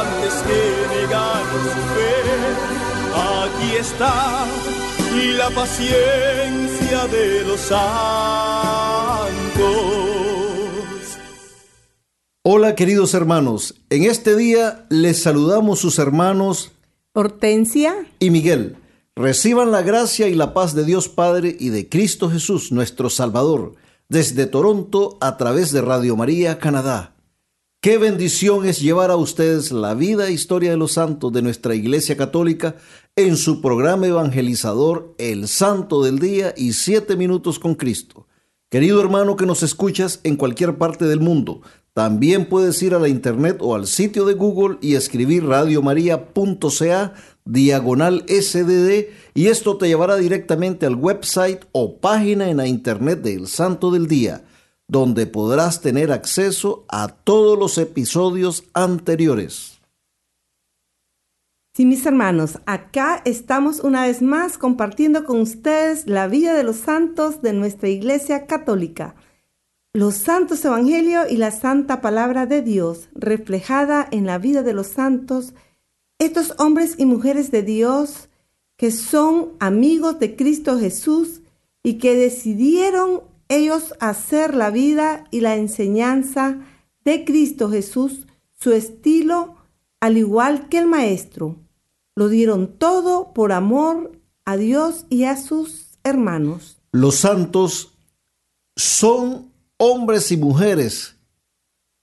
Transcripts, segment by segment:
antes que negar su fe. Aquí está la paciencia de los santos. Hola queridos hermanos, en este día les saludamos sus hermanos Hortensia y Miguel. Reciban la gracia y la paz de Dios Padre y de Cristo Jesús, nuestro Salvador, desde Toronto a través de Radio María, Canadá. Qué bendición es llevar a ustedes la vida e historia de los santos de nuestra Iglesia Católica en su programa evangelizador El Santo del Día y Siete Minutos con Cristo. Querido hermano que nos escuchas en cualquier parte del mundo, también puedes ir a la internet o al sitio de Google y escribir radiomaria.ca diagonal SDD y esto te llevará directamente al website o página en la internet del Santo del Día, donde podrás tener acceso a todos los episodios anteriores. Sí, mis hermanos, acá estamos una vez más compartiendo con ustedes la vida de los santos de nuestra Iglesia Católica. Los santos evangelios y la santa palabra de Dios reflejada en la vida de los santos, estos hombres y mujeres de Dios que son amigos de Cristo Jesús y que decidieron ellos hacer la vida y la enseñanza de Cristo Jesús su estilo al igual que el Maestro. Lo dieron todo por amor a Dios y a sus hermanos. Los santos son hombres y mujeres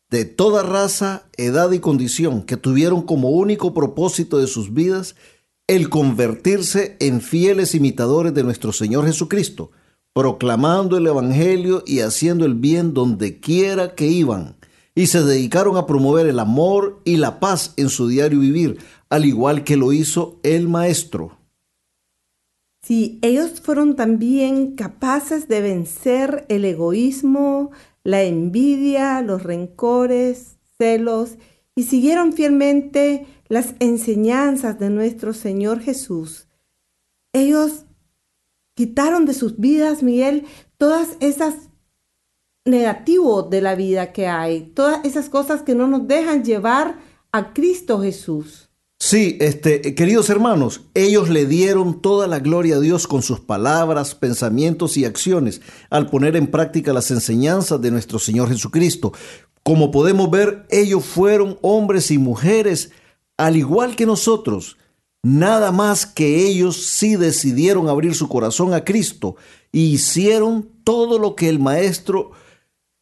de toda raza, edad y condición que tuvieron como único propósito de sus vidas el convertirse en fieles imitadores de nuestro Señor Jesucristo, proclamando el Evangelio y haciendo el bien donde quiera que iban, y se dedicaron a promover el amor y la paz en su diario vivir, al igual que lo hizo el maestro. Sí, ellos fueron también capaces de vencer el egoísmo, la envidia, los rencores, celos, y siguieron fielmente las enseñanzas de nuestro Señor Jesús. Ellos quitaron de sus vidas, Miguel, todas esas negativos de la vida que hay, todas esas cosas que no nos dejan llevar a Cristo Jesús. Sí, este, queridos hermanos, ellos le dieron toda la gloria a Dios con sus palabras, pensamientos y acciones al poner en práctica las enseñanzas de nuestro Señor Jesucristo. Como podemos ver, ellos fueron hombres y mujeres al igual que nosotros. Nada más que ellos sí decidieron abrir su corazón a Cristo y hicieron todo lo que el Maestro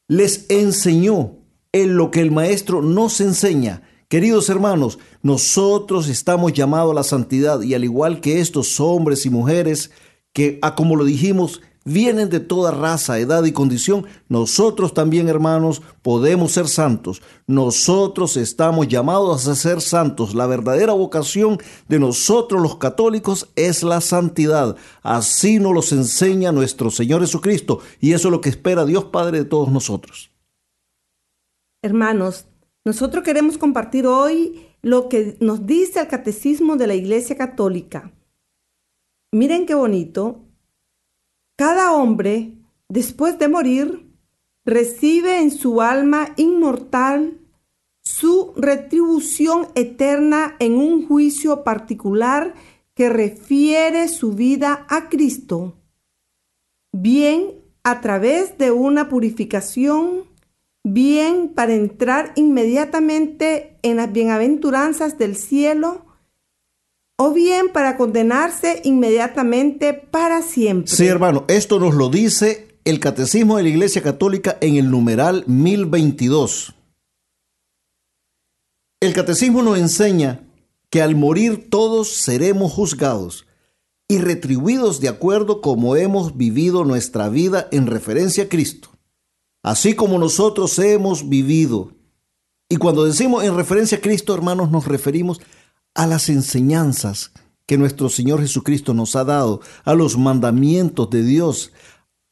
les enseñó, en lo que el Maestro nos enseña. Queridos hermanos, nosotros estamos llamados a la santidad y al igual que estos hombres y mujeres que, a como lo dijimos, vienen de toda raza, edad y condición, nosotros también, hermanos, podemos ser santos. Nosotros estamos llamados a ser santos. La verdadera vocación de nosotros los católicos es la santidad. Así nos los enseña nuestro Señor Jesucristo y eso es lo que espera Dios Padre de todos nosotros. Hermanos, nosotros queremos compartir hoy lo que nos dice el catecismo de la Iglesia Católica. Miren qué bonito. Cada hombre, después de morir, recibe en su alma inmortal su retribución eterna en un juicio particular que refiere su vida a Cristo, bien a través de una purificación bien para entrar inmediatamente en las bienaventuranzas del cielo o bien para condenarse inmediatamente para siempre. Sí, hermano, esto nos lo dice el Catecismo de la Iglesia Católica en el numeral 1022. El Catecismo nos enseña que al morir todos seremos juzgados y retribuidos de acuerdo como hemos vivido nuestra vida en referencia a Cristo, así como nosotros hemos vivido. Y cuando decimos en referencia a Cristo, hermanos, nos referimos a las enseñanzas que nuestro Señor Jesucristo nos ha dado, a los mandamientos de Dios,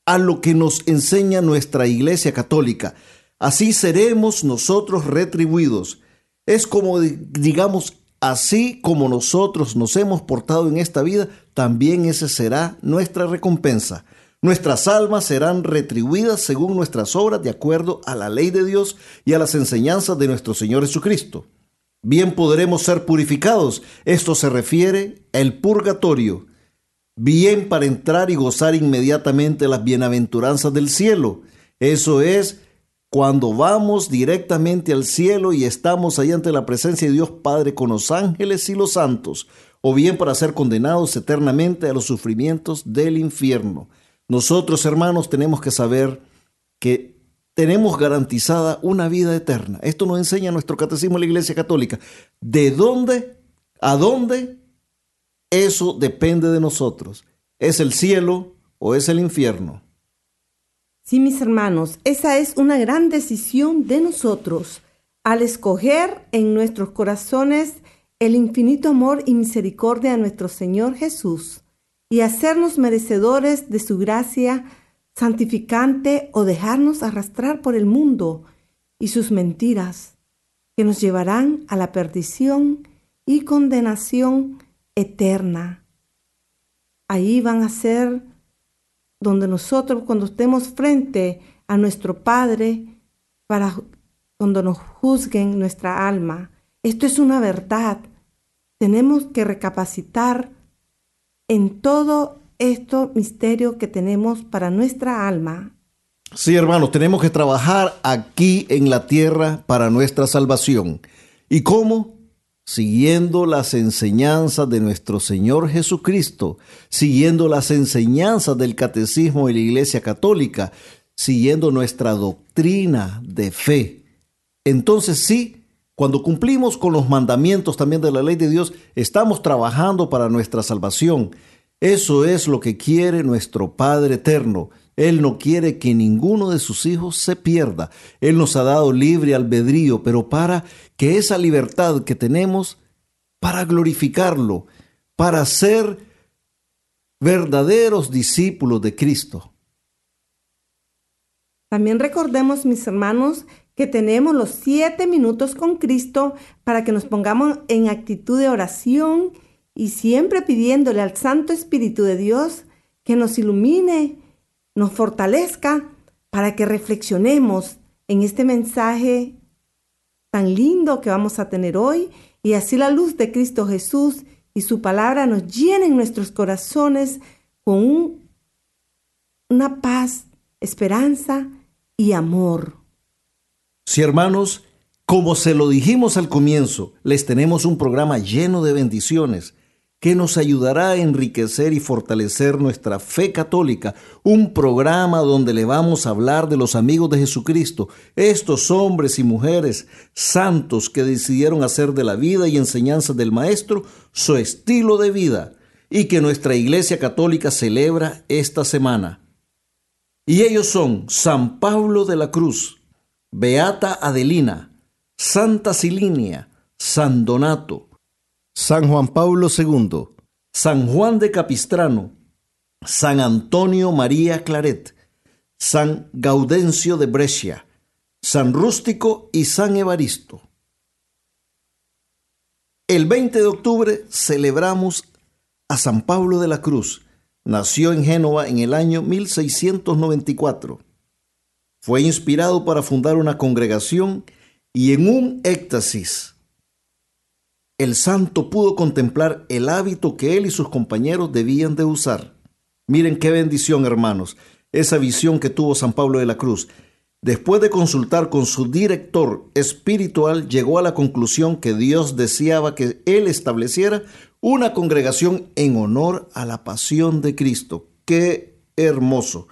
a lo que nos enseña nuestra Iglesia Católica. Así seremos nosotros retribuidos. Es como, digamos, así como nosotros nos hemos portado en esta vida, también esa será nuestra recompensa. Nuestras almas serán retribuidas según nuestras obras de acuerdo a la ley de Dios y a las enseñanzas de nuestro Señor Jesucristo. Bien podremos ser purificados. Esto se refiere al purgatorio. Bien para entrar y gozar inmediatamente las bienaventuranzas del cielo. Eso es cuando vamos directamente al cielo y estamos ahí ante la presencia de Dios Padre con los ángeles y los santos, o bien para ser condenados eternamente a los sufrimientos del infierno. Nosotros, hermanos, tenemos que saber que tenemos garantizada una vida eterna. Esto nos enseña nuestro catecismo de la Iglesia Católica. ¿De dónde? ¿A dónde? Eso depende de nosotros. ¿Es el cielo o es el infierno? Sí, mis hermanos, esa es una gran decisión de nosotros al escoger en nuestros corazones el infinito amor y misericordia de nuestro Señor Jesús y hacernos merecedores de su gracia santificante o dejarnos arrastrar por el mundo y sus mentiras que nos llevarán a la perdición y condenación eterna. Ahí van a ser donde nosotros cuando estemos frente a nuestro Padre, para cuando nos juzguen nuestra alma. Esto es una verdad. Tenemos que recapacitar en todo esto misterio que tenemos para nuestra alma. Sí, hermanos, tenemos que trabajar aquí en la tierra para nuestra salvación. ¿Y cómo? siguiendo las enseñanzas de nuestro Señor Jesucristo, siguiendo las enseñanzas del catecismo de la Iglesia Católica, siguiendo nuestra doctrina de fe. Entonces sí, cuando cumplimos con los mandamientos también de la ley de Dios, estamos trabajando para nuestra salvación. Eso es lo que quiere nuestro Padre Eterno. Él no quiere que ninguno de sus hijos se pierda. Él nos ha dado libre albedrío, pero para que esa libertad que tenemos, para glorificarlo, para ser verdaderos discípulos de Cristo. También recordemos, mis hermanos, que tenemos los siete minutos con Cristo para que nos pongamos en actitud de oración y siempre pidiéndole al Santo Espíritu de Dios que nos ilumine nos fortalezca para que reflexionemos en este mensaje tan lindo que vamos a tener hoy y así la luz de Cristo Jesús y su palabra nos llenen nuestros corazones con una paz, esperanza y amor. Sí, hermanos, como se lo dijimos al comienzo, les tenemos un programa lleno de bendiciones que nos ayudará a enriquecer y fortalecer nuestra fe católica, un programa donde le vamos a hablar de los amigos de Jesucristo, estos hombres y mujeres santos que decidieron hacer de la vida y enseñanza del Maestro su estilo de vida y que nuestra Iglesia Católica celebra esta semana. Y ellos son San Pablo de la Cruz, Beata Adelina, Santa Silinia, San Donato, San Juan Pablo II, San Juan de Capistrano, San Antonio María Claret, San Gaudencio de Brescia, San Rústico y San Evaristo. El 20 de octubre celebramos a San Pablo de la Cruz. Nació en Génova en el año 1694. Fue inspirado para fundar una congregación y en un éxtasis el santo pudo contemplar el hábito que él y sus compañeros debían de usar. Miren qué bendición, hermanos, esa visión que tuvo San Pablo de la Cruz. Después de consultar con su director espiritual, llegó a la conclusión que Dios deseaba que él estableciera una congregación en honor a la pasión de Cristo. ¡Qué hermoso!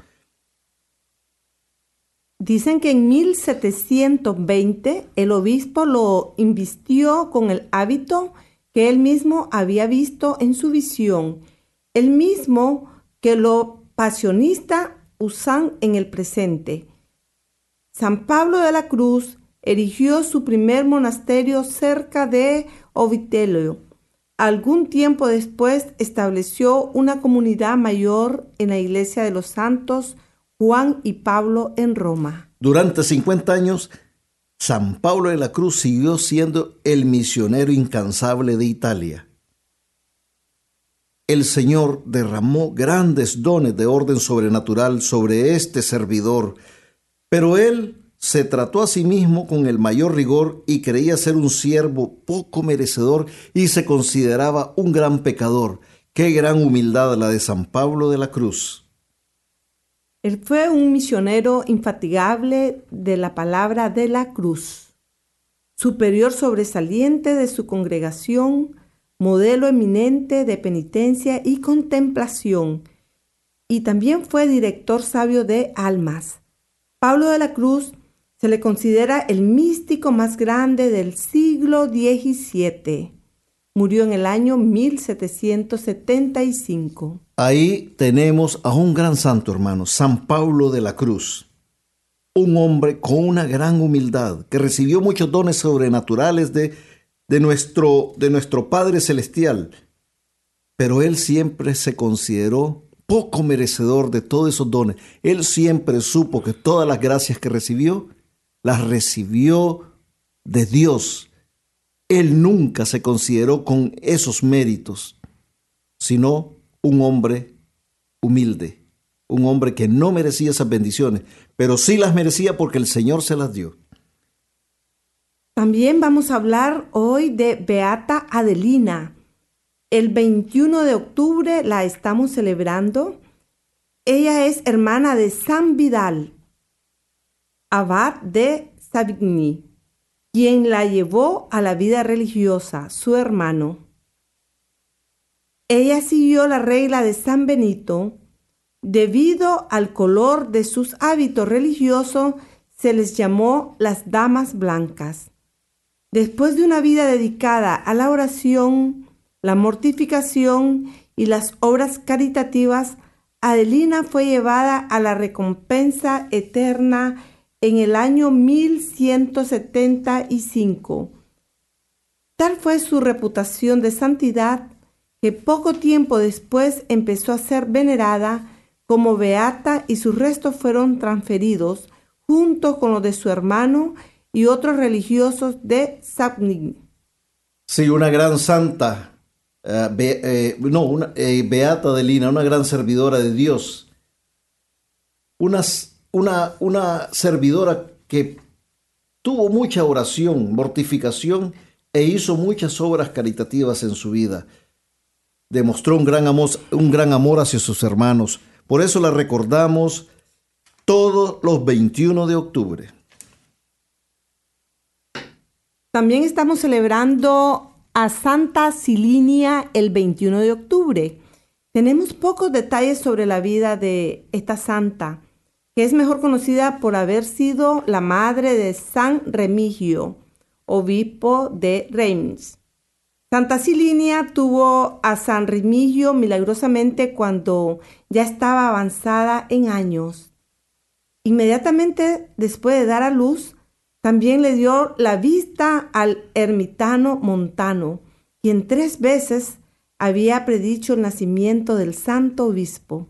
Dicen que en 1720 el obispo lo invistió con el hábito que él mismo había visto en su visión, el mismo que lo pasionista usan en el presente. San Pablo de la Cruz erigió su primer monasterio cerca de Ovitelio. Algún tiempo después estableció una comunidad mayor en la iglesia de los santos Juan y Pablo en Roma. Durante 50 años, San Pablo de la Cruz siguió siendo el misionero incansable de Italia. El Señor derramó grandes dones de orden sobrenatural sobre este servidor, pero él se trató a sí mismo con el mayor rigor y creía ser un siervo poco merecedor y se consideraba un gran pecador. Qué gran humildad la de San Pablo de la Cruz. Él fue un misionero infatigable de la palabra de la cruz, superior sobresaliente de su congregación, modelo eminente de penitencia y contemplación, y también fue director sabio de almas Pablo de la Cruz se le considera el místico más grande del siglo XVII. Murió en el año 1775. Ahí tenemos a un gran santo, hermano, San Pablo de la Cruz. Un hombre con una gran humildad, que recibió muchos dones sobrenaturales de, de, nuestro, de nuestro Padre Celestial. Pero él siempre se consideró poco merecedor de todos esos dones. Él siempre supo que todas las gracias que recibió, las recibió de Dios. Él nunca se consideró con esos méritos, sino un hombre humilde, un hombre que no merecía esas bendiciones, pero sí las merecía porque el Señor se las dio. También vamos a hablar hoy de Beata Adelina. El 21 de octubre la estamos celebrando. Ella es hermana de San Vidal, abad de Savigny, quien la llevó a la vida religiosa, su hermano. Ella siguió la regla de San Benito. Debido al color de sus hábitos religiosos, se les llamó las damas blancas. Después de una vida dedicada a la oración, la mortificación y las obras caritativas, Adelina fue llevada a la recompensa eterna en el año 1175. Tal fue su reputación de santidad que poco tiempo después empezó a ser venerada como beata y sus restos fueron transferidos junto con los de su hermano y otros religiosos de Savigny. Sí, una gran santa, eh, eh, no, una, eh, Beata de Lina, una gran servidora de Dios, una, una, una servidora que tuvo mucha oración, mortificación e hizo muchas obras caritativas en su vida. Demostró un gran amor, un gran amor hacia sus hermanos. Por eso la recordamos todos los 21 de octubre. También estamos celebrando a Santa Silinia el 21 de octubre. Tenemos pocos detalles sobre la vida de esta santa, que es mejor conocida por haber sido la madre de San Remigio, obispo de Reims. Santa Silinia tuvo a San Remigio milagrosamente cuando ya estaba avanzada en años. Inmediatamente después de dar a luz, también le dio la vista al ermitano Montano, quien tres veces había predicho el nacimiento del santo obispo.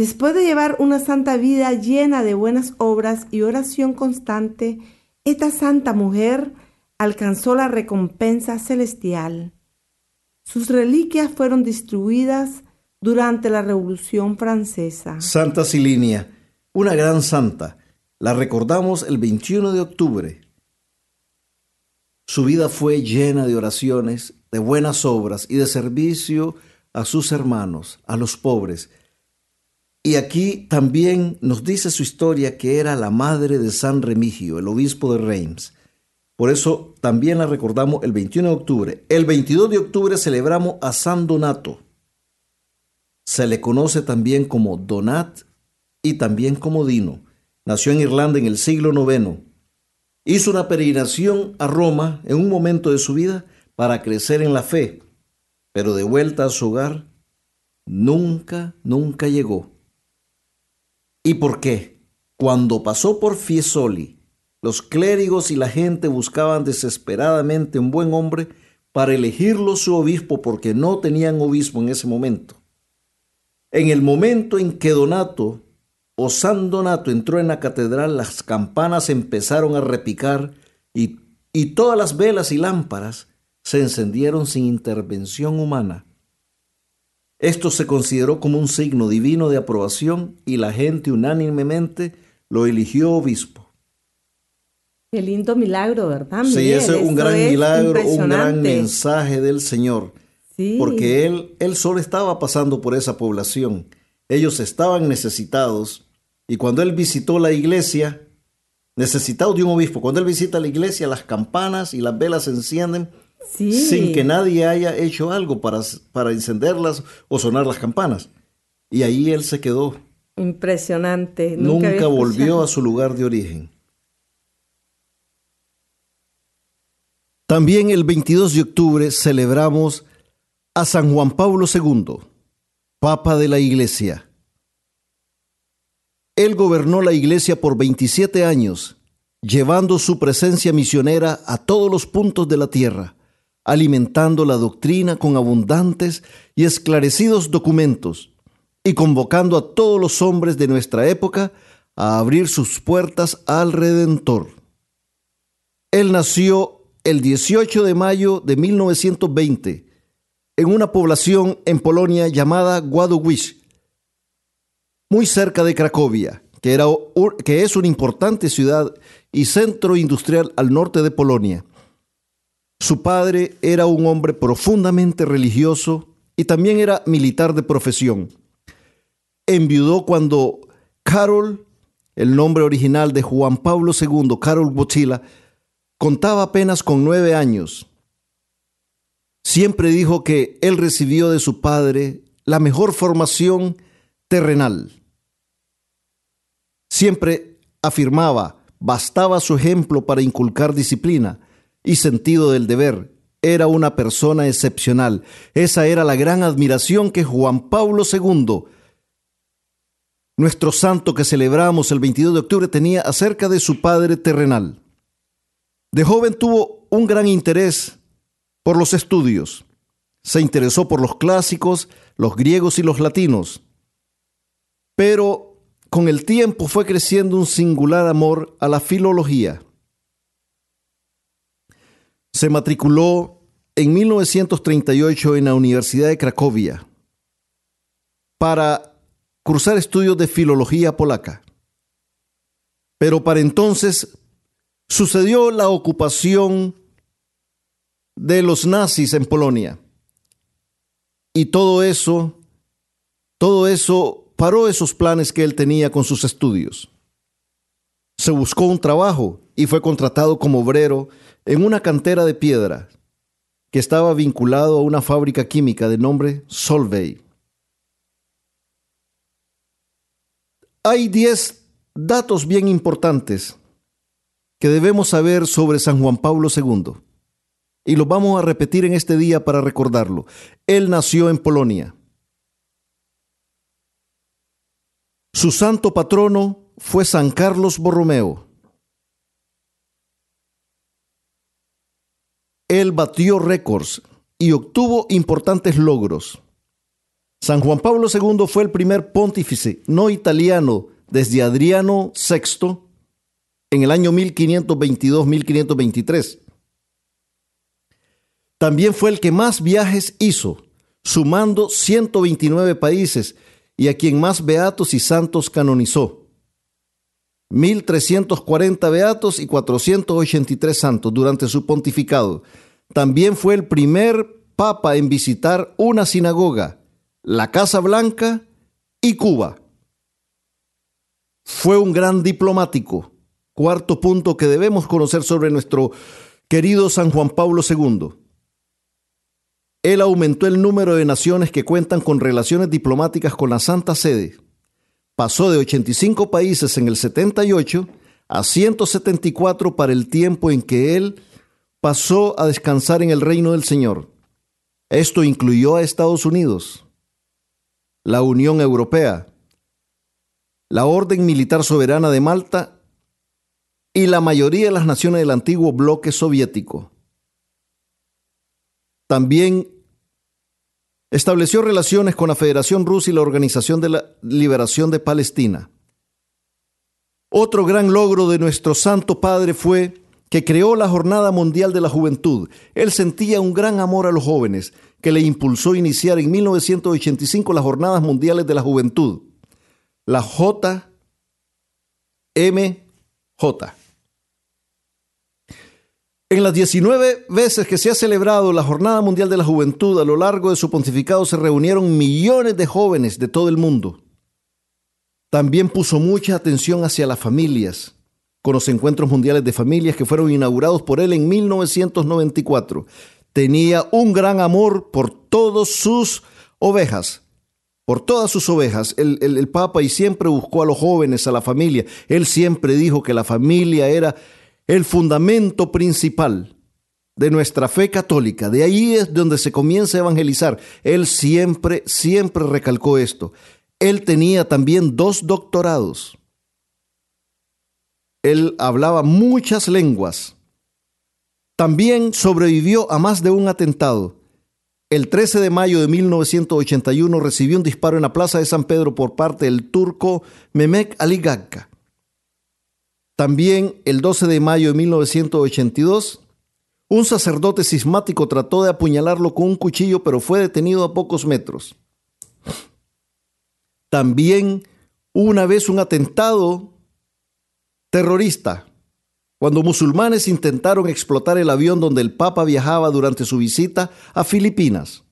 Después de llevar una santa vida llena de buenas obras y oración constante, esta santa mujer alcanzó la recompensa celestial. Sus reliquias fueron distribuidas durante la Revolución Francesa. Santa Silinia, una gran santa, la recordamos el 21 de octubre. Su vida fue llena de oraciones, de buenas obras y de servicio a sus hermanos, a los pobres. Y aquí también nos dice su historia que era la madre de San Remigio, el obispo de Reims. Por eso también la recordamos el 21 de octubre. El 22 de octubre celebramos a San Donato. Se le conoce también como Donat y también como Dino. Nació en Irlanda en el siglo IX. Hizo una peregrinación a Roma en un momento de su vida para crecer en la fe, pero de vuelta a su hogar nunca, nunca llegó. ¿Y por qué? Cuando pasó por Fiesoli, los clérigos y la gente buscaban desesperadamente un buen hombre para elegirlo su obispo porque no tenían obispo en ese momento. En el momento en que Donato o San Donato entró en la catedral, las campanas empezaron a repicar y, y todas las velas y lámparas se encendieron sin intervención humana. Esto se consideró como un signo divino de aprobación y la gente unánimemente lo eligió obispo. Qué lindo milagro, ¿verdad? Sí, ese es un gran milagro, un gran mensaje del Señor. Sí. Porque él, él solo estaba pasando por esa población. Ellos estaban necesitados. Y cuando él visitó la iglesia, necesitado de un obispo, cuando él visita la iglesia, las campanas y las velas se encienden sin que nadie haya hecho algo para, para encenderlas o sonar las campanas. Y ahí él se quedó. Impresionante. Nunca, volvió a su lugar de origen. También el 22 de octubre celebramos a San Juan Pablo II, Papa de la Iglesia. Él gobernó la Iglesia por 27 años, llevando su presencia misionera a todos los puntos de la tierra alimentando la doctrina con abundantes y esclarecidos documentos, y convocando a todos los hombres de nuestra época a abrir sus puertas al Redentor. Él nació el 18 de mayo de 1920 en una población en Polonia llamada Wadowice, muy cerca de Cracovia, que, era, que es una importante ciudad y centro industrial al norte de Polonia. Su padre era un hombre profundamente religioso y también era militar de profesión. Enviudó cuando Carol, el nombre original de Juan Pablo II, Carol Bochila, contaba apenas con nueve años. Siempre dijo que él recibió de su padre la mejor formación terrenal. Siempre afirmaba, bastaba su ejemplo para inculcar disciplina y sentido del deber. Era una persona excepcional. Esa era la gran admiración que Juan Pablo II, nuestro santo que celebramos el 22 de octubre, tenía acerca de su padre terrenal. De joven tuvo un gran interés por los estudios. Se interesó por los clásicos, los griegos y los latinos. Pero con el tiempo fue creciendo un singular amor a la filología. Se matriculó en 1938 en la Universidad de Cracovia para cursar estudios de filología polaca. Pero para entonces sucedió la ocupación de los nazis en Polonia. Y todo eso, todo eso paró esos planes que él tenía con sus estudios. Se buscó un trabajo y fue contratado como obrero en una cantera de piedra que estaba vinculado a una fábrica química de nombre Solvay. Hay 10 datos bien importantes que debemos saber sobre San Juan Pablo II. Y los vamos a repetir en este día para recordarlo. Él nació en Polonia. Su santo patrono fue San Carlos Borromeo. Él batió récords y obtuvo importantes logros. San Juan Pablo II fue el primer pontífice no italiano desde Adriano VI en el año 1522-1523. También fue el que más viajes hizo, sumando 129 países y a quien más beatos y santos canonizó. 1340 beatos y 483 santos durante su pontificado. También fue el primer papa en visitar una sinagoga, la Casa Blanca y Cuba. Fue un gran diplomático. Cuarto punto que debemos conocer sobre nuestro querido San Juan Pablo II. Él aumentó el número de naciones que cuentan con relaciones diplomáticas con la Santa Sede. Pasó de 85 países en el 78 a 174 para el tiempo en que él pasó a descansar en el reino del Señor. Esto incluyó a Estados Unidos, la Unión Europea, la Orden Militar Soberana de Malta y la mayoría de las naciones del antiguo bloque soviético. También estableció relaciones con la Federación Rusa y la Organización de la Liberación de Palestina. Otro gran logro de nuestro Santo Padre fue que creó la Jornada Mundial de la Juventud. Él sentía un gran amor a los jóvenes, que le impulsó a iniciar en 1985 las Jornadas Mundiales de la Juventud, la JMJ. En las 19 veces que se ha celebrado la Jornada Mundial de la Juventud a lo largo de su pontificado se reunieron millones de jóvenes de todo el mundo. También puso mucha atención hacia las familias, con los encuentros mundiales de familias que fueron inaugurados por él en 1994. Tenía un gran amor por todas sus ovejas, por todas sus ovejas. El, el, Papa y siempre buscó a los jóvenes, a la familia. Él siempre dijo que la familia era el fundamento principal de nuestra fe católica. De ahí es donde se comienza a evangelizar. Él siempre, siempre recalcó esto. Él tenía también dos doctorados. Él hablaba muchas lenguas. También sobrevivió a más de un atentado. El 13 de mayo de 1981 recibió un disparo en la Plaza de San Pedro por parte del turco Mehmet Ali Gagga. También el 12 de mayo de 1982, un sacerdote cismático trató de apuñalarlo con un cuchillo, pero fue detenido a pocos metros. También una vez un atentado terrorista, cuando musulmanes intentaron explotar el avión donde el Papa viajaba durante su visita a Filipinas.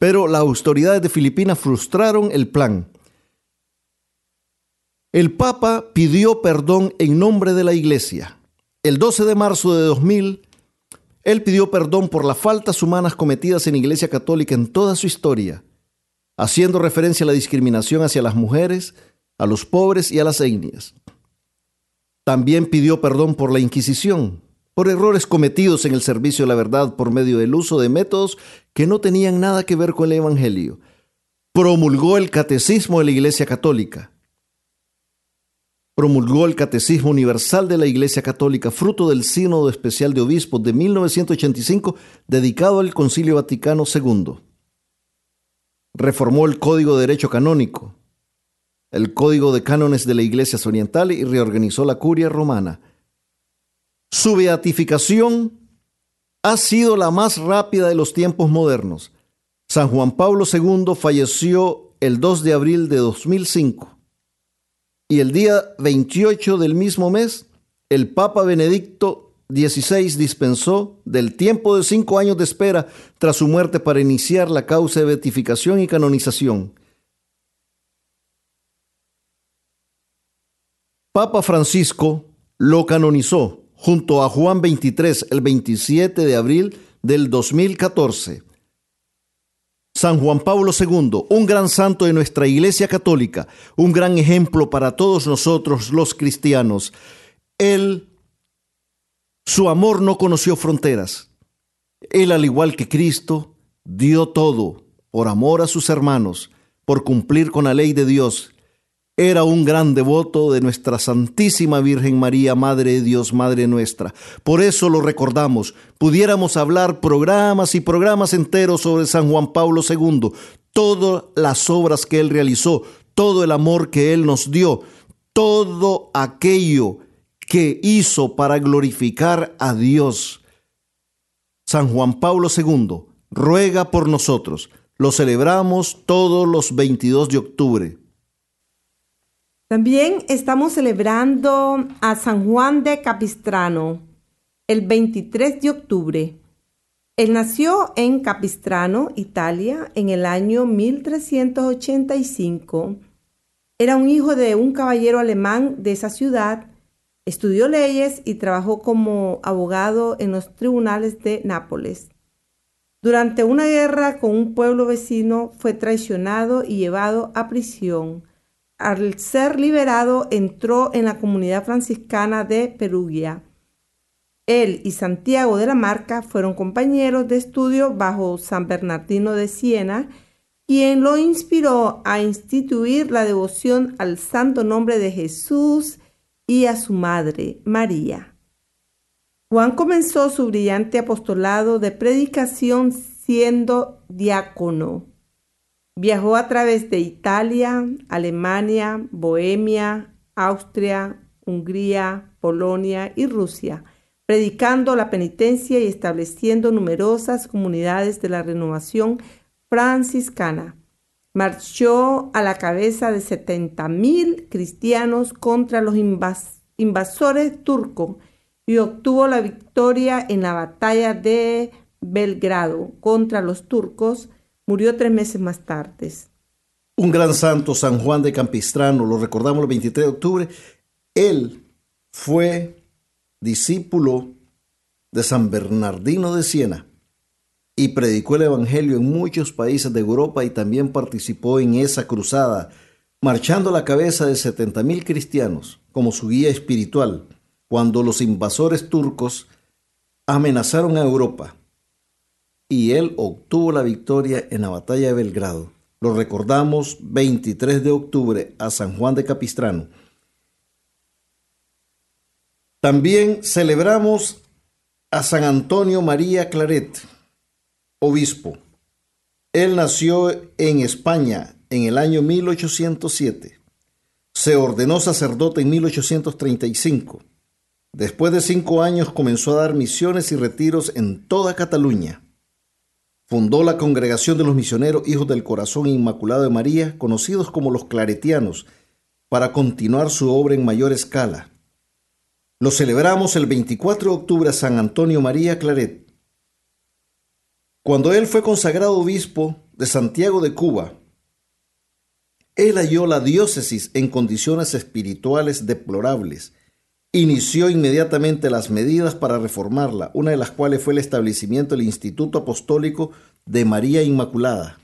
Pero las autoridades de Filipinas frustraron el plan. El Papa pidió perdón en nombre de la Iglesia. El 12 de marzo de 2000, él pidió perdón por las faltas humanas cometidas en la Iglesia Católica en toda su historia, haciendo referencia a la discriminación hacia las mujeres, a los pobres y a las etnias. También pidió perdón por la Inquisición, por errores cometidos en el servicio de la verdad por medio del uso de métodos que no tenían nada que ver con el Evangelio. Promulgó el Catecismo de la Iglesia Católica. Promulgó el Catecismo Universal de la Iglesia Católica, fruto del Sínodo Especial de Obispos de 1985, dedicado al Concilio Vaticano II. Reformó el Código de Derecho Canónico, el Código de Cánones de la Iglesia Oriental y reorganizó la curia romana. Su beatificación ha sido la más rápida de los tiempos modernos. San Juan Pablo II falleció el 2 de abril de 2005 y el día 28 del mismo mes el Papa Benedicto XVI dispensó del tiempo de cinco años de espera tras su muerte para iniciar la causa de beatificación y canonización. Papa Francisco lo canonizó junto a Juan 23 el 27 de abril del 2014. San Juan Pablo II, un gran santo de nuestra Iglesia Católica, un gran ejemplo para todos nosotros los cristianos. Él, su amor no conoció fronteras. Él, al igual que Cristo, dio todo por amor a sus hermanos, por cumplir con la ley de Dios era un gran devoto de nuestra Santísima Virgen María, Madre de Dios, Madre nuestra. Por eso lo recordamos. Pudiéramos hablar programas y programas enteros sobre San Juan Pablo II, todas las obras que él realizó, todo el amor que él nos dio, todo aquello que hizo para glorificar a Dios. San Juan Pablo II ruega por nosotros. Lo celebramos todos los 22 de octubre. También estamos celebrando a San Juan de Capistrano el 23 de octubre. Él nació en Capistrano, Italia, en el año 1385 Era un hijo de un caballero alemán de esa ciudad, estudió leyes y trabajó como abogado en los tribunales de Nápoles. Durante una guerra con un pueblo vecino fue traicionado y llevado a prisión. Al ser liberado entró en la comunidad franciscana de Perugia. Él y Santiago de la Marca fueron compañeros de estudio bajo San Bernardino de Siena, quien lo inspiró a instituir la devoción al santo nombre de Jesús y a su madre, María. Juan comenzó su brillante apostolado de predicación siendo diácono. Viajó a través de Italia, Alemania, Bohemia, Austria, Hungría, Polonia y Rusia, predicando la penitencia y estableciendo numerosas comunidades de la renovación franciscana. Marchó a la cabeza de 70.000 cristianos contra los invasores turcos y obtuvo la victoria en la batalla de Belgrado contra los turcos. Murió tres meses más tarde. Un gran santo, San Juan de Campistrano, lo recordamos el 23 de octubre. Él fue discípulo de San Bernardino de Siena y predicó el Evangelio en muchos países de Europa y también participó en esa cruzada, marchando a la cabeza de 70.000 cristianos como su guía espiritual cuando los invasores turcos amenazaron a Europa y él obtuvo la victoria en la batalla de Belgrado. Lo recordamos 23 de octubre a San Juan de Capistrano. También celebramos a San Antonio María Claret, obispo. Él nació en España en el año 1807. Se ordenó sacerdote en 1835 Después de cinco años comenzó a dar misiones y retiros en toda Cataluña. Fundó la Congregación de los Misioneros Hijos del Corazón Inmaculado de María, conocidos como los Claretianos, para continuar su obra en mayor escala. Lo celebramos el 24 de octubre a San Antonio María Claret. Cuando él fue consagrado obispo de Santiago de Cuba, él halló la diócesis en condiciones espirituales deplorables inició inmediatamente las medidas para reformarla, una de las cuales fue el establecimiento del Instituto Apostólico de María Inmaculada.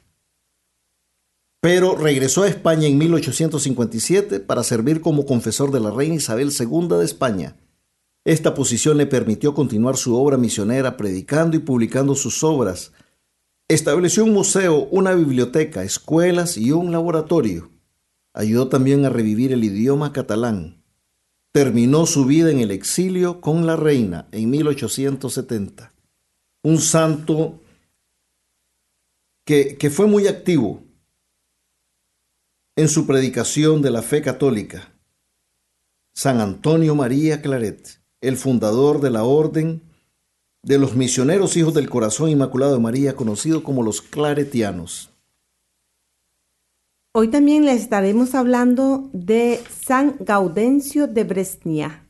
Pero regresó a España en 1857 para servir como confesor de la reina Isabel II de España. Esta posición le permitió continuar su obra misionera predicando y publicando sus obras. Estableció un museo, una biblioteca, escuelas y un laboratorio. Ayudó también a revivir el idioma catalán terminó su vida en el exilio con la reina en 1870. Un santo que, que, fue muy activo en su predicación de la fe católica. San Antonio María Claret, el fundador de la orden de los misioneros hijos del corazón inmaculado de María, conocido como los claretianos. Hoy también les estaremos hablando de San Gaudencio de Brescia.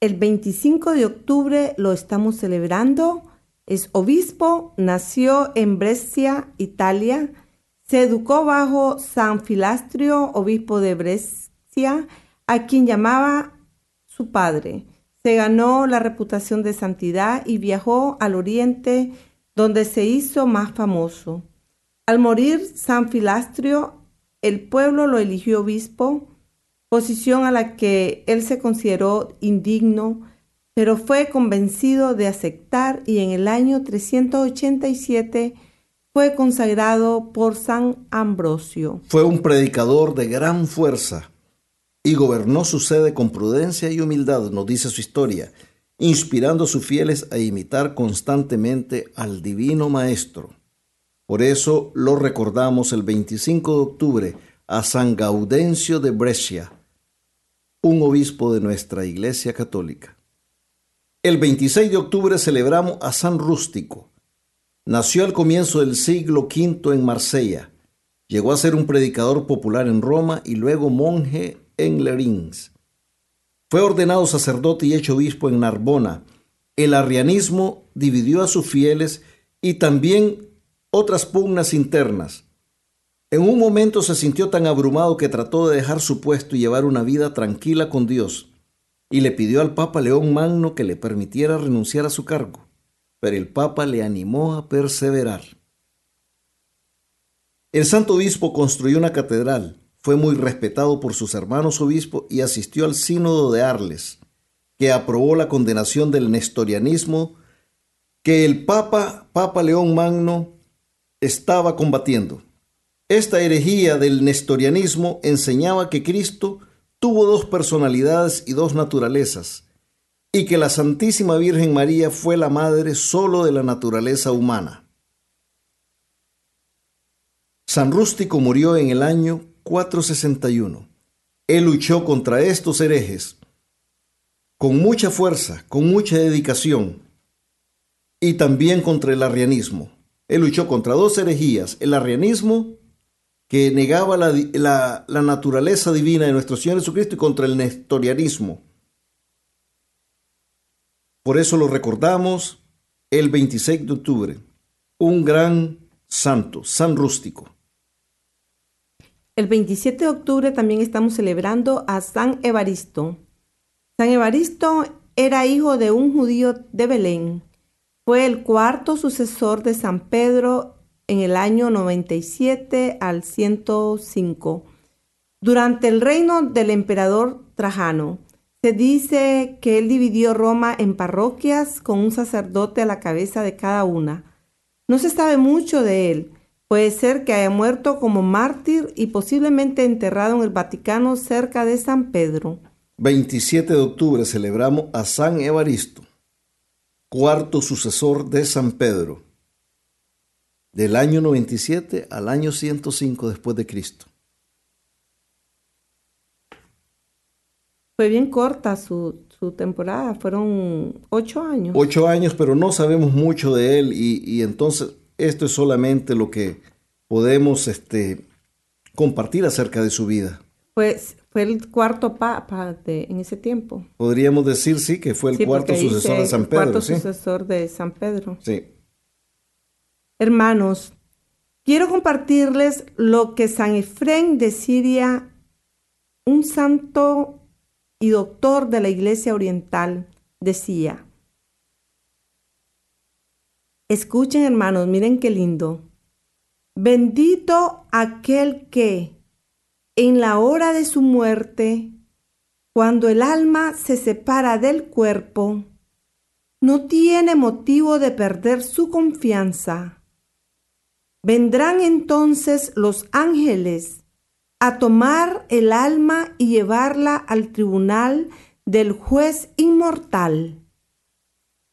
El 25 de octubre lo estamos celebrando. Es obispo, nació en Brescia, Italia. Se educó bajo San Filastrio, obispo de Brescia, a quien llamaba su padre. Se ganó la reputación de santidad y viajó al oriente, donde se hizo más famoso. Al morir San Filastrio, el pueblo lo eligió obispo, posición a la que él se consideró indigno, pero fue convencido de aceptar y en el año 387 fue consagrado por San Ambrosio. Fue un predicador de gran fuerza y gobernó su sede con prudencia y humildad, nos dice su historia, inspirando a sus fieles a imitar constantemente al Divino Maestro. Por eso lo recordamos el 25 de octubre a San Gaudencio de Brescia, un obispo de nuestra Iglesia Católica. El 26 de octubre celebramos a San Rústico. Nació al comienzo del siglo V en Marsella. Llegó a ser un predicador popular en Roma y luego monje en Lerins. Fue ordenado sacerdote y hecho obispo en Narbona. El arrianismo dividió a sus fieles y también otras pugnas internas. En un momento se sintió tan abrumado que trató de dejar su puesto y llevar una vida tranquila con Dios, y le pidió al Papa León Magno que le permitiera renunciar a su cargo, pero el Papa le animó a perseverar. El santo obispo construyó una catedral, fue muy respetado por sus hermanos obispos y asistió al sínodo de Arles, que aprobó la condenación del nestorianismo que el Papa, Papa León Magno, estaba combatiendo. Esta herejía del nestorianismo enseñaba que Cristo tuvo dos personalidades y dos naturalezas, y que la Santísima Virgen María fue la madre solo de la naturaleza humana. San Rústico murió en el año 461. Él luchó contra estos herejes con mucha fuerza, con mucha dedicación, y también contra el arrianismo. Él luchó contra dos herejías, el arrianismo, que negaba la, la naturaleza divina de nuestro Señor Jesucristo, y contra el nestorianismo. Por eso lo recordamos el 26 de octubre, un gran santo, San Rústico. El 27 de octubre también estamos celebrando a San Evaristo. San Evaristo era hijo de un judío de Belén. Fue el cuarto sucesor de San Pedro en el año 97 al 105. Durante el reino del emperador Trajano, se dice que él dividió Roma en parroquias con un sacerdote a la cabeza de cada una. No se sabe mucho de él, Puede ser que haya muerto como mártir y posiblemente enterrado en el Vaticano cerca de San Pedro. 27 de octubre celebramos a San Evaristo, cuarto sucesor de San Pedro, del año 97 al año 105 después de Cristo. Fue bien corta su, temporada, fueron ocho años. Ocho años, pero no sabemos mucho de él y, y entonces esto es solamente lo que podemos este, compartir acerca de su vida. Pues fue el cuarto papa en ese tiempo. Podríamos decir, sí, que fue el cuarto sucesor de San Pedro. El cuarto sucesor de San Pedro. Sí. Hermanos, quiero compartirles lo que San Efrén de Siria, un santo y doctor de la Iglesia Oriental, decía. Escuchen hermanos, miren qué lindo. Bendito aquel que, en la hora de su muerte, cuando el alma se separa del cuerpo, no tiene motivo de perder su confianza. Vendrán entonces los ángeles a tomar el alma y llevarla al tribunal del juez inmortal.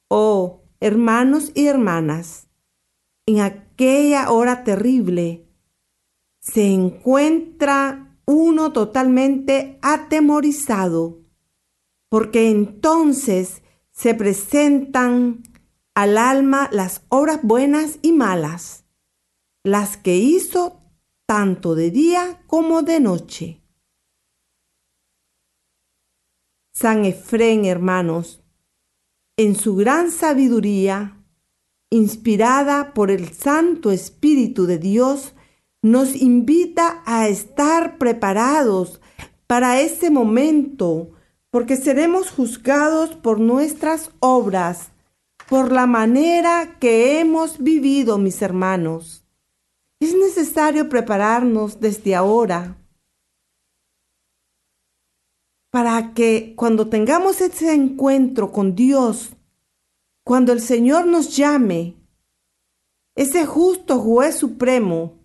Oh, hermanos y hermanas, en aquella hora terrible se encuentra uno totalmente atemorizado, porque entonces se presentan al alma las obras buenas y malas, las que hizo tanto de día como de noche. San Efrén, hermanos, en su gran sabiduría, inspirada por el Santo Espíritu de Dios, nos invita a estar preparados para ese momento, porque seremos juzgados por nuestras obras, por la manera que hemos vivido, mis hermanos. Es necesario prepararnos desde ahora para que cuando tengamos ese encuentro con Dios, cuando el Señor nos llame, ese justo juez supremo,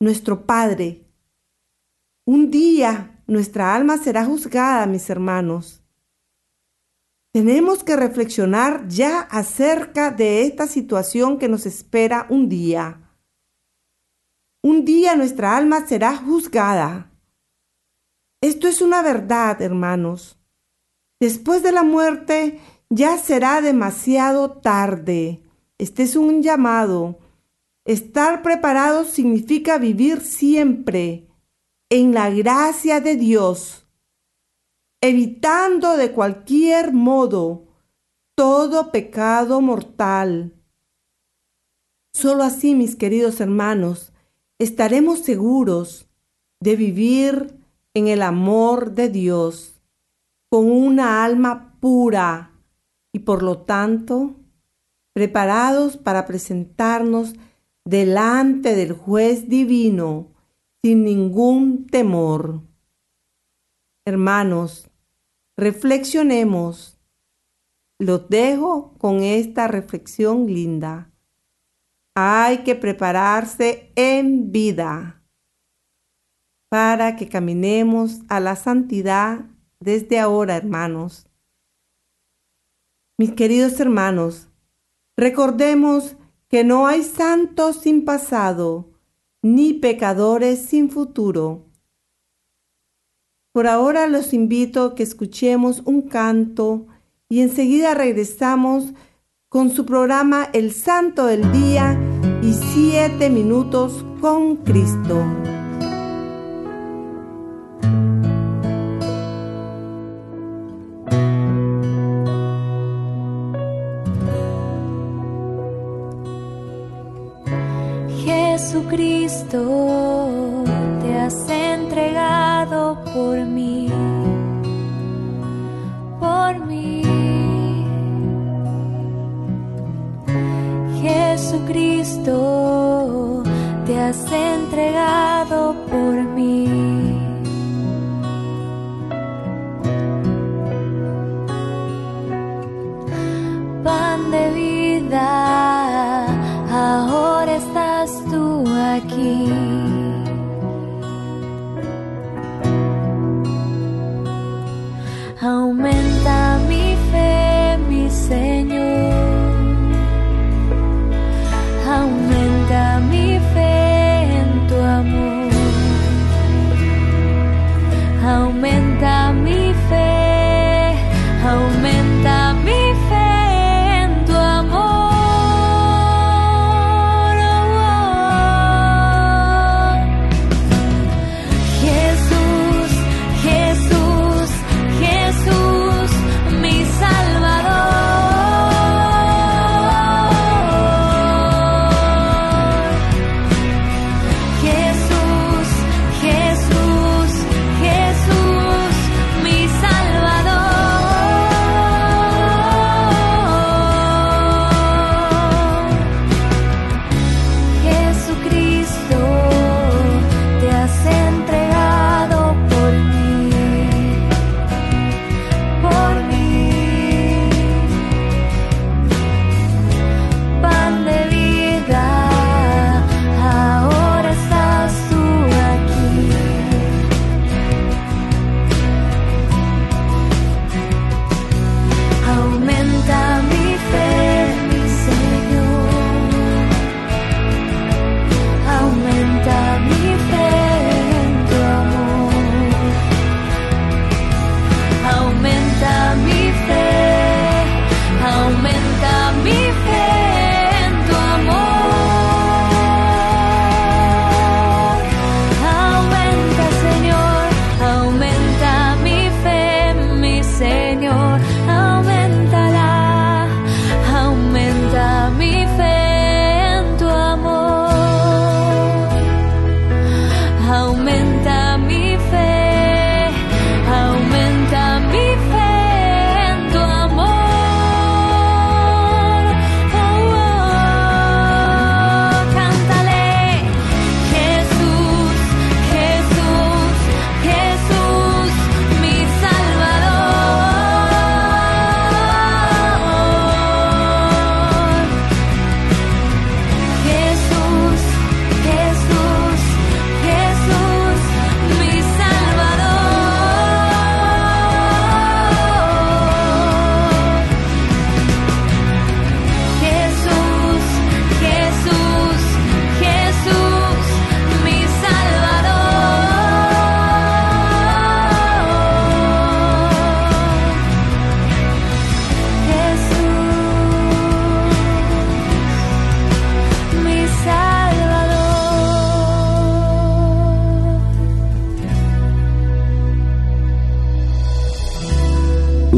nuestro Padre, un día nuestra alma será juzgada, mis hermanos. Tenemos que reflexionar ya acerca de esta situación que nos espera un día. Un día nuestra alma será juzgada. Esto es una verdad, hermanos. Después de la muerte ya será demasiado tarde. Este es un llamado. Estar preparados significa vivir siempre en la gracia de Dios, evitando de cualquier modo todo pecado mortal. Solo así, mis queridos hermanos, estaremos seguros de vivir en el amor de Dios, con una alma pura y por lo tanto preparados para presentarnos delante del juez divino sin ningún temor. Hermanos, reflexionemos. Los dejo con esta reflexión linda. Hay que prepararse en vida para que caminemos a la santidad desde ahora, hermanos. Mis queridos hermanos, recordemos que no hay santos sin pasado, ni pecadores sin futuro. Por ahora los invito a que escuchemos un canto y enseguida regresamos con su programa El Santo del Día y Siete Minutos con Cristo. Jesucristo te hace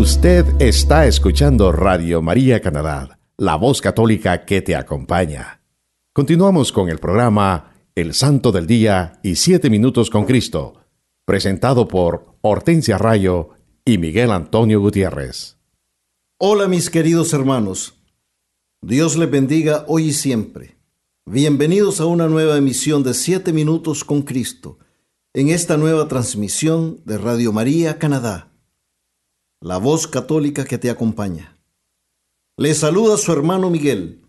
Usted está escuchando Radio María Canadá, la voz católica que te acompaña. Continuamos con el programa El Santo del Día y Siete Minutos con Cristo, presentado por Hortensia Rayo y Miguel Antonio Gutiérrez. Hola mis queridos hermanos, Dios les bendiga hoy y siempre. Bienvenidos a una nueva emisión de Siete Minutos con Cristo, en esta nueva transmisión de Radio María Canadá la voz católica que te acompaña. Le saluda su hermano Miguel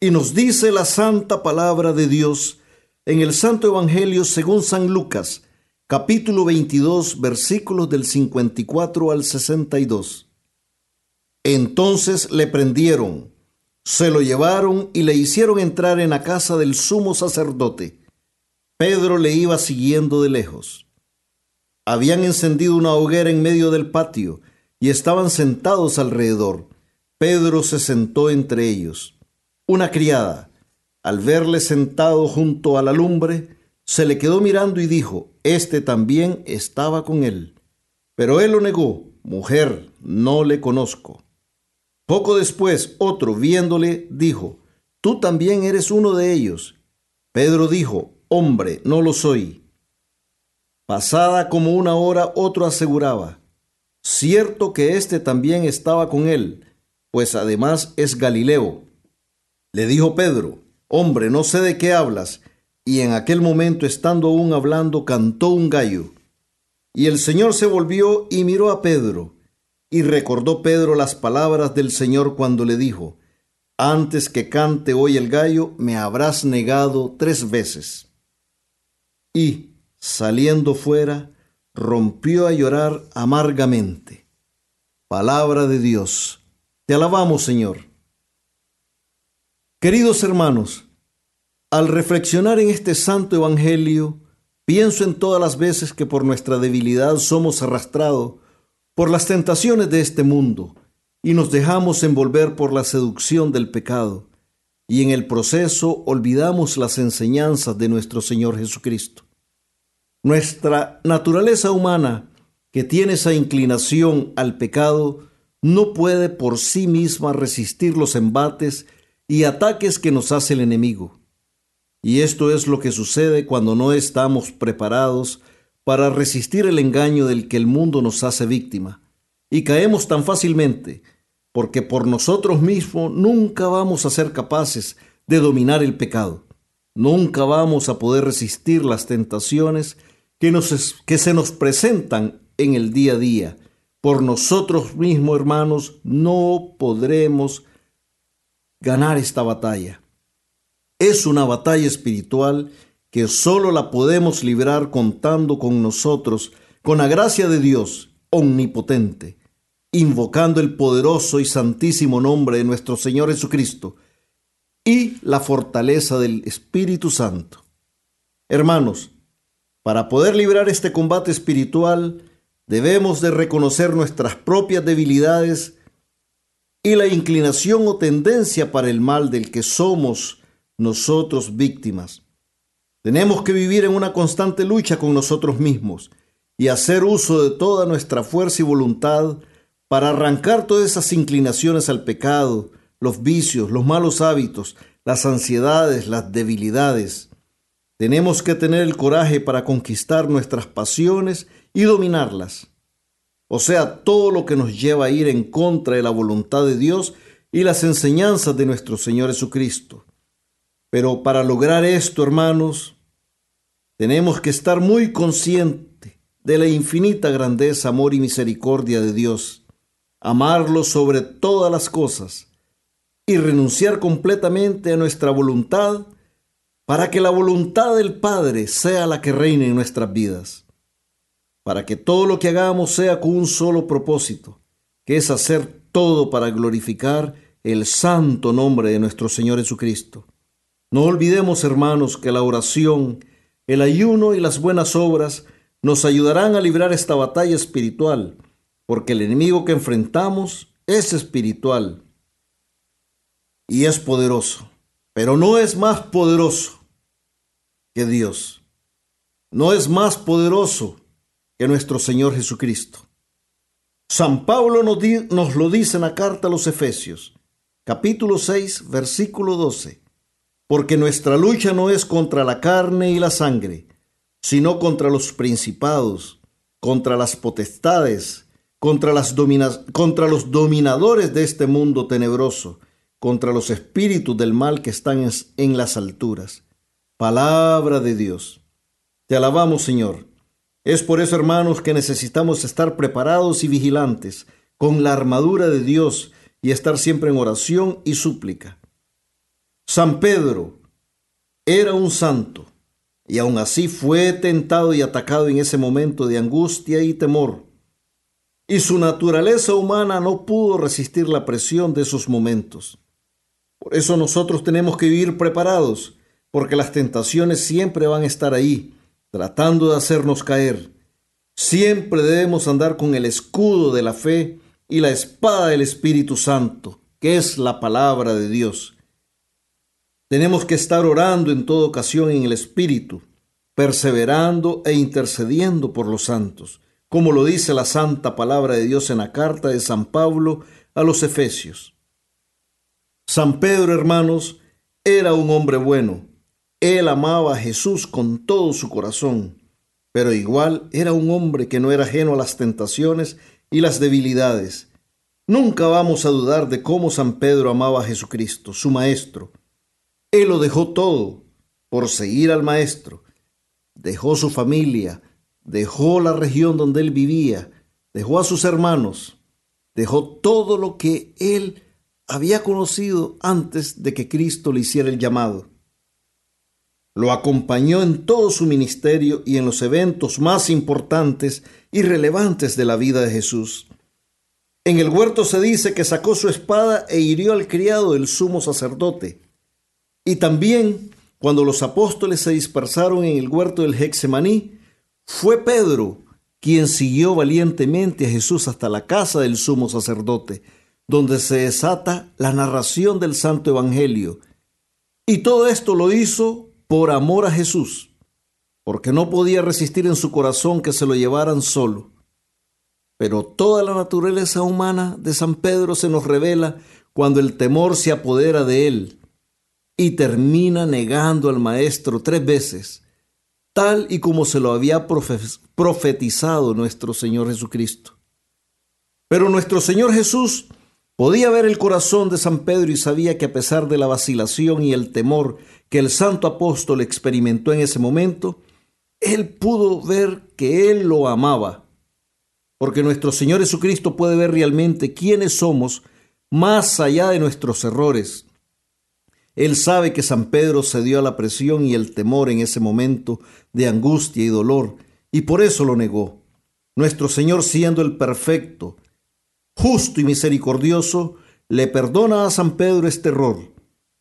y nos dice la santa palabra de Dios en el Santo Evangelio según San Lucas, capítulo 22, versículos del 54 al 62. Entonces le prendieron, se lo llevaron y le hicieron entrar en la casa del sumo sacerdote. Pedro le iba siguiendo de lejos. Habían encendido una hoguera en medio del patio y estaban sentados alrededor. Pedro se sentó entre ellos. Una criada, al verle sentado junto a la lumbre, se le quedó mirando y dijo, Este también estaba con él. Pero él lo negó, Mujer, no le conozco. Poco después, otro, viéndole, dijo, Tú también eres uno de ellos. Pedro dijo, Hombre, no lo soy. Pasada como una hora, otro aseguraba, Cierto que éste también estaba con él, pues además es Galileo. Le dijo Pedro, Hombre, no sé de qué hablas. Y en aquel momento, estando aún hablando, cantó un gallo. Y el Señor se volvió y miró a Pedro. Y recordó Pedro las palabras del Señor cuando le dijo, Antes que cante hoy el gallo, me habrás negado tres veces. Y, saliendo fuera, rompió a llorar amargamente. Palabra de Dios. Te alabamos, Señor. Queridos hermanos, al reflexionar en este santo evangelio, pienso en todas las veces que por nuestra debilidad somos arrastrados por las tentaciones de este mundo y nos dejamos envolver por la seducción del pecado, y en el proceso olvidamos las enseñanzas de nuestro Señor Jesucristo. Nuestra naturaleza humana, que tiene esa inclinación al pecado, no puede por sí misma resistir los embates y ataques que nos hace el enemigo. Y esto es lo que sucede cuando no estamos preparados para resistir el engaño del que el mundo nos hace víctima. Y caemos tan fácilmente porque por nosotros mismos nunca vamos a ser capaces de dominar el pecado. Nunca vamos a poder resistir las tentaciones que, nos, que se nos presentan en el día a día. Por nosotros mismos, hermanos, no podremos ganar esta batalla. Es una batalla espiritual que solo la podemos librar contando con nosotros, con la gracia de Dios omnipotente, invocando el poderoso y santísimo nombre de nuestro Señor Jesucristo y la fortaleza del Espíritu Santo. Hermanos, para poder librar este combate espiritual, debemos de reconocer nuestras propias debilidades y la inclinación o tendencia para el mal del que somos nosotros víctimas. Tenemos que vivir en una constante lucha con nosotros mismos y hacer uso de toda nuestra fuerza y voluntad para arrancar todas esas inclinaciones al pecado, los vicios, los malos hábitos, las ansiedades, las debilidades. Tenemos que tener el coraje para conquistar nuestras pasiones y dominarlas o sea, todo lo que nos lleva a ir en contra de la voluntad de Dios y las enseñanzas de nuestro Señor Jesucristo. Pero para lograr esto, hermanos, tenemos que estar muy conscientes de la infinita grandeza, amor y misericordia de Dios, amarlo sobre todas las cosas y renunciar completamente a nuestra voluntad para que la voluntad del Padre sea la que reine en nuestras vidas para que todo lo que hagamos sea con un solo propósito, que es hacer todo para glorificar el santo nombre de nuestro Señor Jesucristo. No olvidemos, hermanos, que la oración, el ayuno y las buenas obras nos ayudarán a librar esta batalla espiritual, porque el enemigo que enfrentamos es espiritual y es poderoso, pero no es más poderoso que Dios. No es más poderoso que nuestro Señor Jesucristo. San Pablo nos, lo dice en la carta a los Efesios, capítulo 6, versículo 12. porque nuestra lucha no es contra la carne y la sangre, sino contra los principados, contra las potestades, contra, las contra los dominadores de este mundo tenebroso, contra los espíritus del mal que están en las alturas. Palabra de Dios. Te alabamos, Señor. Es por eso, hermanos, que necesitamos estar preparados y vigilantes, con la armadura de Dios y estar siempre en oración y súplica. San Pedro era un santo y aún así fue tentado y atacado en ese momento de angustia y temor. Y su naturaleza humana no pudo resistir la presión de esos momentos. Por eso nosotros tenemos que vivir preparados, porque las tentaciones siempre van a estar ahí, tratando de hacernos caer. Siempre debemos andar con el escudo de la fe y la espada del Espíritu Santo, que es la palabra de Dios. Tenemos que estar orando en toda ocasión en el Espíritu, perseverando e intercediendo por los santos, como lo dice la santa palabra de Dios en la carta de San Pablo a los Efesios. San Pedro, hermanos, era un hombre bueno. Él amaba a Jesús con todo su corazón, pero igual era un hombre que no era ajeno a las tentaciones y las debilidades. Nunca vamos a dudar de cómo San Pedro amaba a Jesucristo, su Maestro. Él lo dejó todo por seguir al Maestro. Dejó su familia, dejó la región donde él vivía, dejó a sus hermanos, dejó todo lo que él había conocido antes de que Cristo le hiciera el llamado. Lo acompañó en todo su ministerio y en los eventos más importantes y relevantes de la vida de Jesús. En el huerto se dice que sacó su espada e hirió al criado del sumo sacerdote. Y también, cuando los apóstoles se dispersaron en el huerto del Hexemaní, fue Pedro quien siguió valientemente a Jesús hasta la casa del sumo sacerdote, donde se desata la narración del Santo Evangelio. Y todo esto lo hizo por amor a Jesús, porque no podía resistir en su corazón que se lo llevaran solo. Pero toda la naturaleza humana de San Pedro se nos revela cuando el temor se apodera de él y termina negando al Maestro tres veces, tal y como se lo había profetizado nuestro Señor Jesucristo. Pero nuestro Señor Jesús Podía ver el corazón de San Pedro y sabía que a pesar de la vacilación y el temor que el santo apóstol experimentó en ese momento, él pudo ver que él lo amaba. Porque nuestro Señor Jesucristo puede ver realmente quiénes somos más allá de nuestros errores. Él sabe que San Pedro cedió a la presión y el temor en ese momento de angustia y dolor, y por eso lo negó. Nuestro Señor siendo el perfecto, justo y misericordioso, le perdona a San Pedro este error,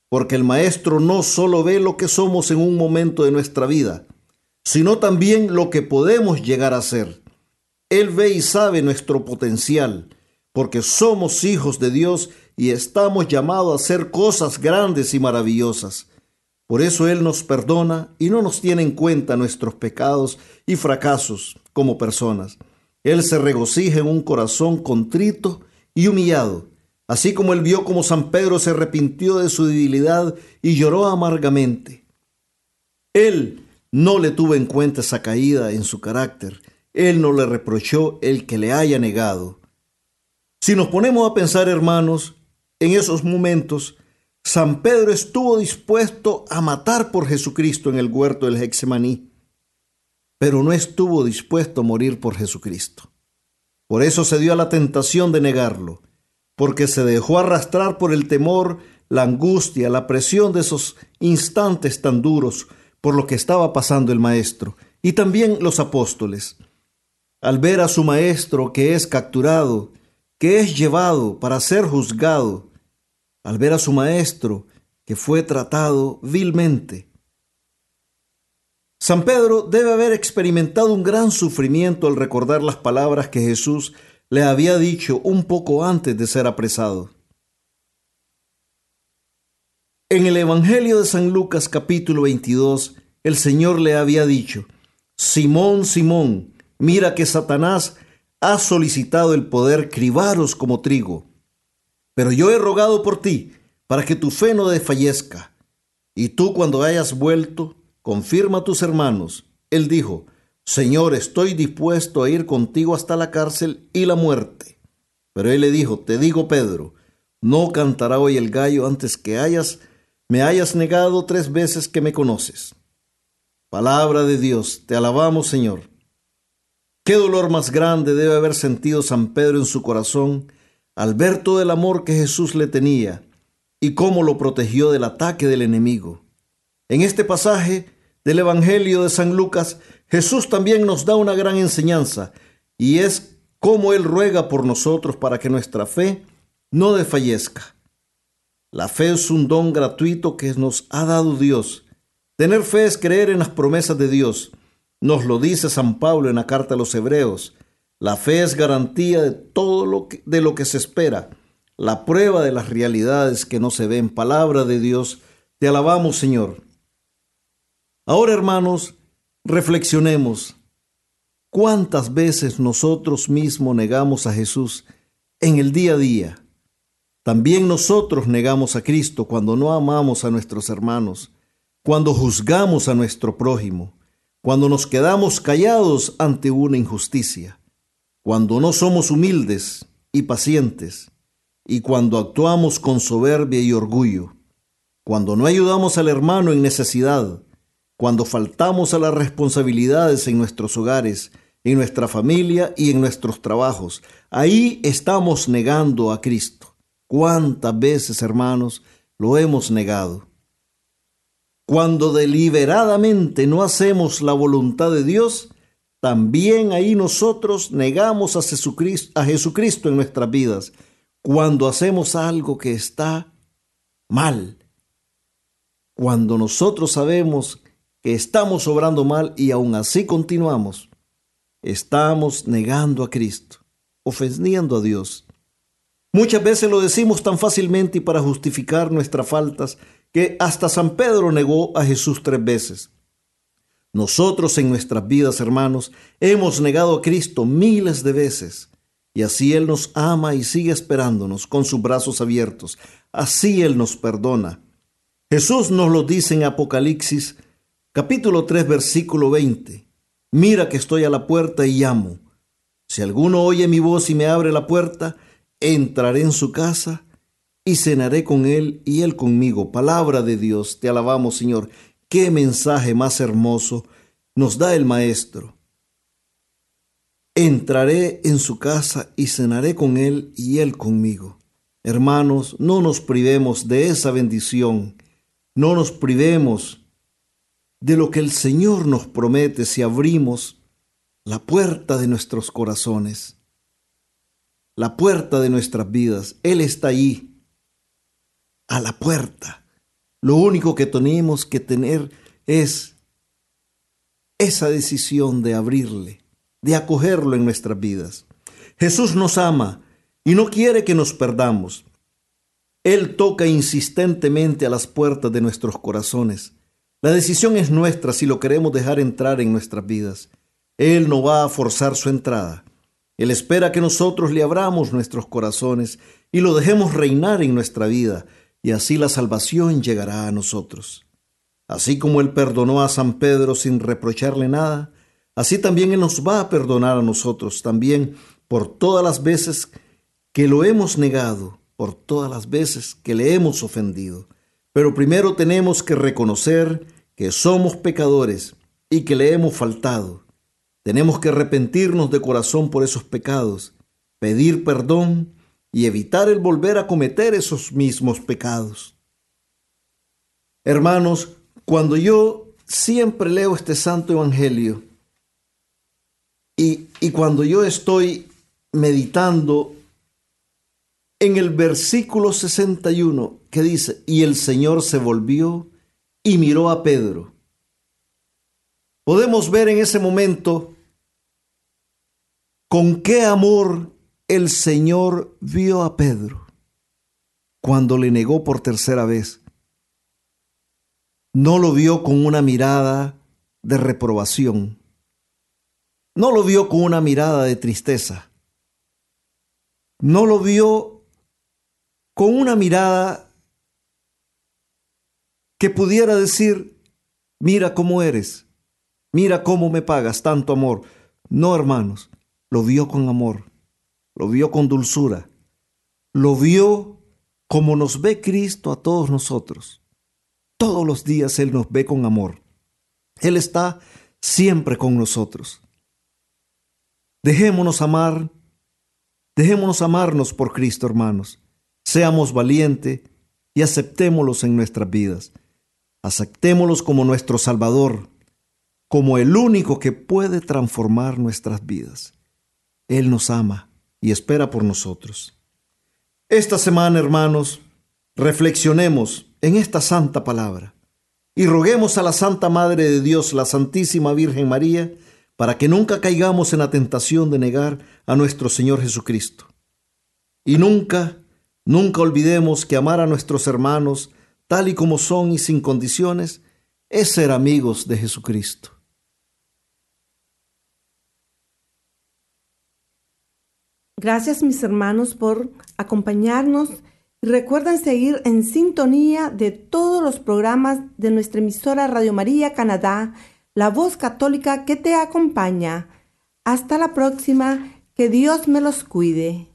porque el Maestro no solo ve lo que somos en un momento de nuestra vida, sino también lo que podemos llegar a ser. Él ve y sabe nuestro potencial, porque somos hijos de Dios y estamos llamados a hacer cosas grandes y maravillosas. Por eso Él nos perdona y no nos tiene en cuenta nuestros pecados y fracasos como personas. Él se regocija en un corazón contrito y humillado, así como él vio como San Pedro se arrepintió de su debilidad y lloró amargamente. Él no le tuvo en cuenta esa caída en su carácter, él no le reprochó el que le haya negado. Si nos ponemos a pensar, hermanos, en esos momentos, San Pedro estuvo dispuesto a matar por Jesucristo en el huerto del Hexemaní pero no estuvo dispuesto a morir por Jesucristo. Por eso se dio a la tentación de negarlo, porque se dejó arrastrar por el temor, la angustia, la presión de esos instantes tan duros por lo que estaba pasando el Maestro y también los apóstoles. Al ver a su Maestro que es capturado, que es llevado para ser juzgado, al ver a su Maestro que fue tratado vilmente, San Pedro debe haber experimentado un gran sufrimiento al recordar las palabras que Jesús le había dicho un poco antes de ser apresado. En el Evangelio de San Lucas capítulo 22, el Señor le había dicho, Simón, Simón, mira que Satanás ha solicitado el poder cribaros como trigo, pero yo he rogado por ti para que tu fe no desfallezca Y tú cuando hayas vuelto, confirma a tus hermanos. Él dijo, Señor, estoy dispuesto a ir contigo hasta la cárcel y la muerte. Pero él le dijo, te digo, Pedro, no cantará hoy el gallo antes que hayas, me hayas negado tres veces que me conoces. Palabra de Dios, te alabamos, Señor. Qué dolor más grande debe haber sentido San Pedro en su corazón al ver todo el amor que Jesús le tenía y cómo lo protegió del ataque del enemigo. En este pasaje del Evangelio de San Lucas, Jesús también nos da una gran enseñanza y es cómo Él ruega por nosotros para que nuestra fe no desfallezca. La fe es un don gratuito que nos ha dado Dios. Tener fe es creer en las promesas de Dios. Nos lo dice San Pablo en la carta a los Hebreos. La fe es garantía de todo lo que, de lo que se espera, la prueba de las realidades que no se ven. Palabra de Dios, te alabamos Señor. Ahora hermanos, reflexionemos. ¿Cuántas veces nosotros mismos negamos a Jesús en el día a día? También nosotros negamos a Cristo cuando no amamos a nuestros hermanos, cuando juzgamos a nuestro prójimo, cuando nos quedamos callados ante una injusticia cuando no somos humildes y pacientes, y cuando actuamos con soberbia y orgullo, cuando no ayudamos al hermano en necesidad, cuando faltamos a las responsabilidades en nuestros hogares, en nuestra familia y en nuestros trabajos, ahí estamos negando a Cristo. ¿Cuántas veces, hermanos, lo hemos negado? Cuando deliberadamente no hacemos la voluntad de Dios, también ahí nosotros negamos a Jesucristo, a Jesucristo en nuestras vidas cuando hacemos algo que está mal. Cuando nosotros sabemos que estamos obrando mal y aún así continuamos, estamos negando a Cristo, ofendiendo a Dios. Muchas veces lo decimos tan fácilmente y para justificar nuestras faltas que hasta San Pedro negó a Jesús tres veces. Nosotros en nuestras vidas, hermanos, hemos negado a Cristo miles de veces. Y así Él nos ama y sigue esperándonos con sus brazos abiertos. Así Él nos perdona. Jesús nos lo dice en Apocalipsis capítulo 3 versículo 20. Mira que estoy a la puerta y llamo. Si alguno oye mi voz y me abre la puerta, entraré en su casa y cenaré con él y él conmigo. Palabra de Dios, te alabamos Señor. Qué mensaje más hermoso nos da el Maestro. Entraré en su casa y cenaré con él y él conmigo. Hermanos, no nos privemos de esa bendición, no nos privemos de lo que el Señor nos promete si abrimos la puerta de nuestros corazones, la puerta de nuestras vidas. Él está ahí, a la puerta. Lo único que tenemos que tener es esa decisión de abrirle, de acogerlo en nuestras vidas. Jesús nos ama y no quiere que nos perdamos. Él toca insistentemente a las puertas de nuestros corazones. La decisión es nuestra si lo queremos dejar entrar en nuestras vidas. Él no va a forzar su entrada. Él espera que nosotros le abramos nuestros corazones y lo dejemos reinar en nuestra vida, y así la salvación llegará a nosotros. Así como Él perdonó a San Pedro sin reprocharle nada, así también Él nos va a perdonar a nosotros también por todas las veces que lo hemos negado, por todas las veces que le hemos ofendido. Pero primero tenemos que reconocer que somos pecadores y que le hemos faltado. Tenemos que arrepentirnos de corazón por esos pecados, pedir perdón y evitar el volver a cometer esos mismos pecados. Hermanos, cuando yo siempre leo este santo evangelio y, y cuando yo estoy meditando en el versículo 61 que dice, y el Señor se volvió y miró a Pedro. Podemos ver en ese momento con qué amor el Señor vio a Pedro cuando le negó por tercera vez. No lo vio con una mirada de reprobación. No lo vio con una mirada de tristeza. No lo vio con una mirada que pudiera decir, mira cómo eres, mira cómo me pagas tanto amor. No, hermanos, lo vio con amor, lo vio con dulzura, lo vio como nos ve Cristo a todos nosotros. Todos los días Él nos ve con amor. Él está siempre con nosotros. Dejémonos amar, dejémonos amarnos por Cristo, hermanos. Seamos valientes y aceptémoslos en nuestras vidas. Aceptémoslos como nuestro Salvador, como el único que puede transformar nuestras vidas. Él nos ama y espera por nosotros. Esta semana, hermanos, reflexionemos en esta santa palabra y roguemos a la Santa Madre de Dios, la Santísima Virgen María, para que nunca caigamos en la tentación de negar a nuestro Señor Jesucristo. Y nunca, nunca olvidemos que amar a nuestros hermanos tal y como son y sin condiciones es ser amigos de Jesucristo. Gracias mis hermanos por acompañarnos y recuerden seguir en sintonía de todos los programas de nuestra emisora Radio María Canadá la voz católica que te acompaña. Hasta la próxima, que Dios me los cuide.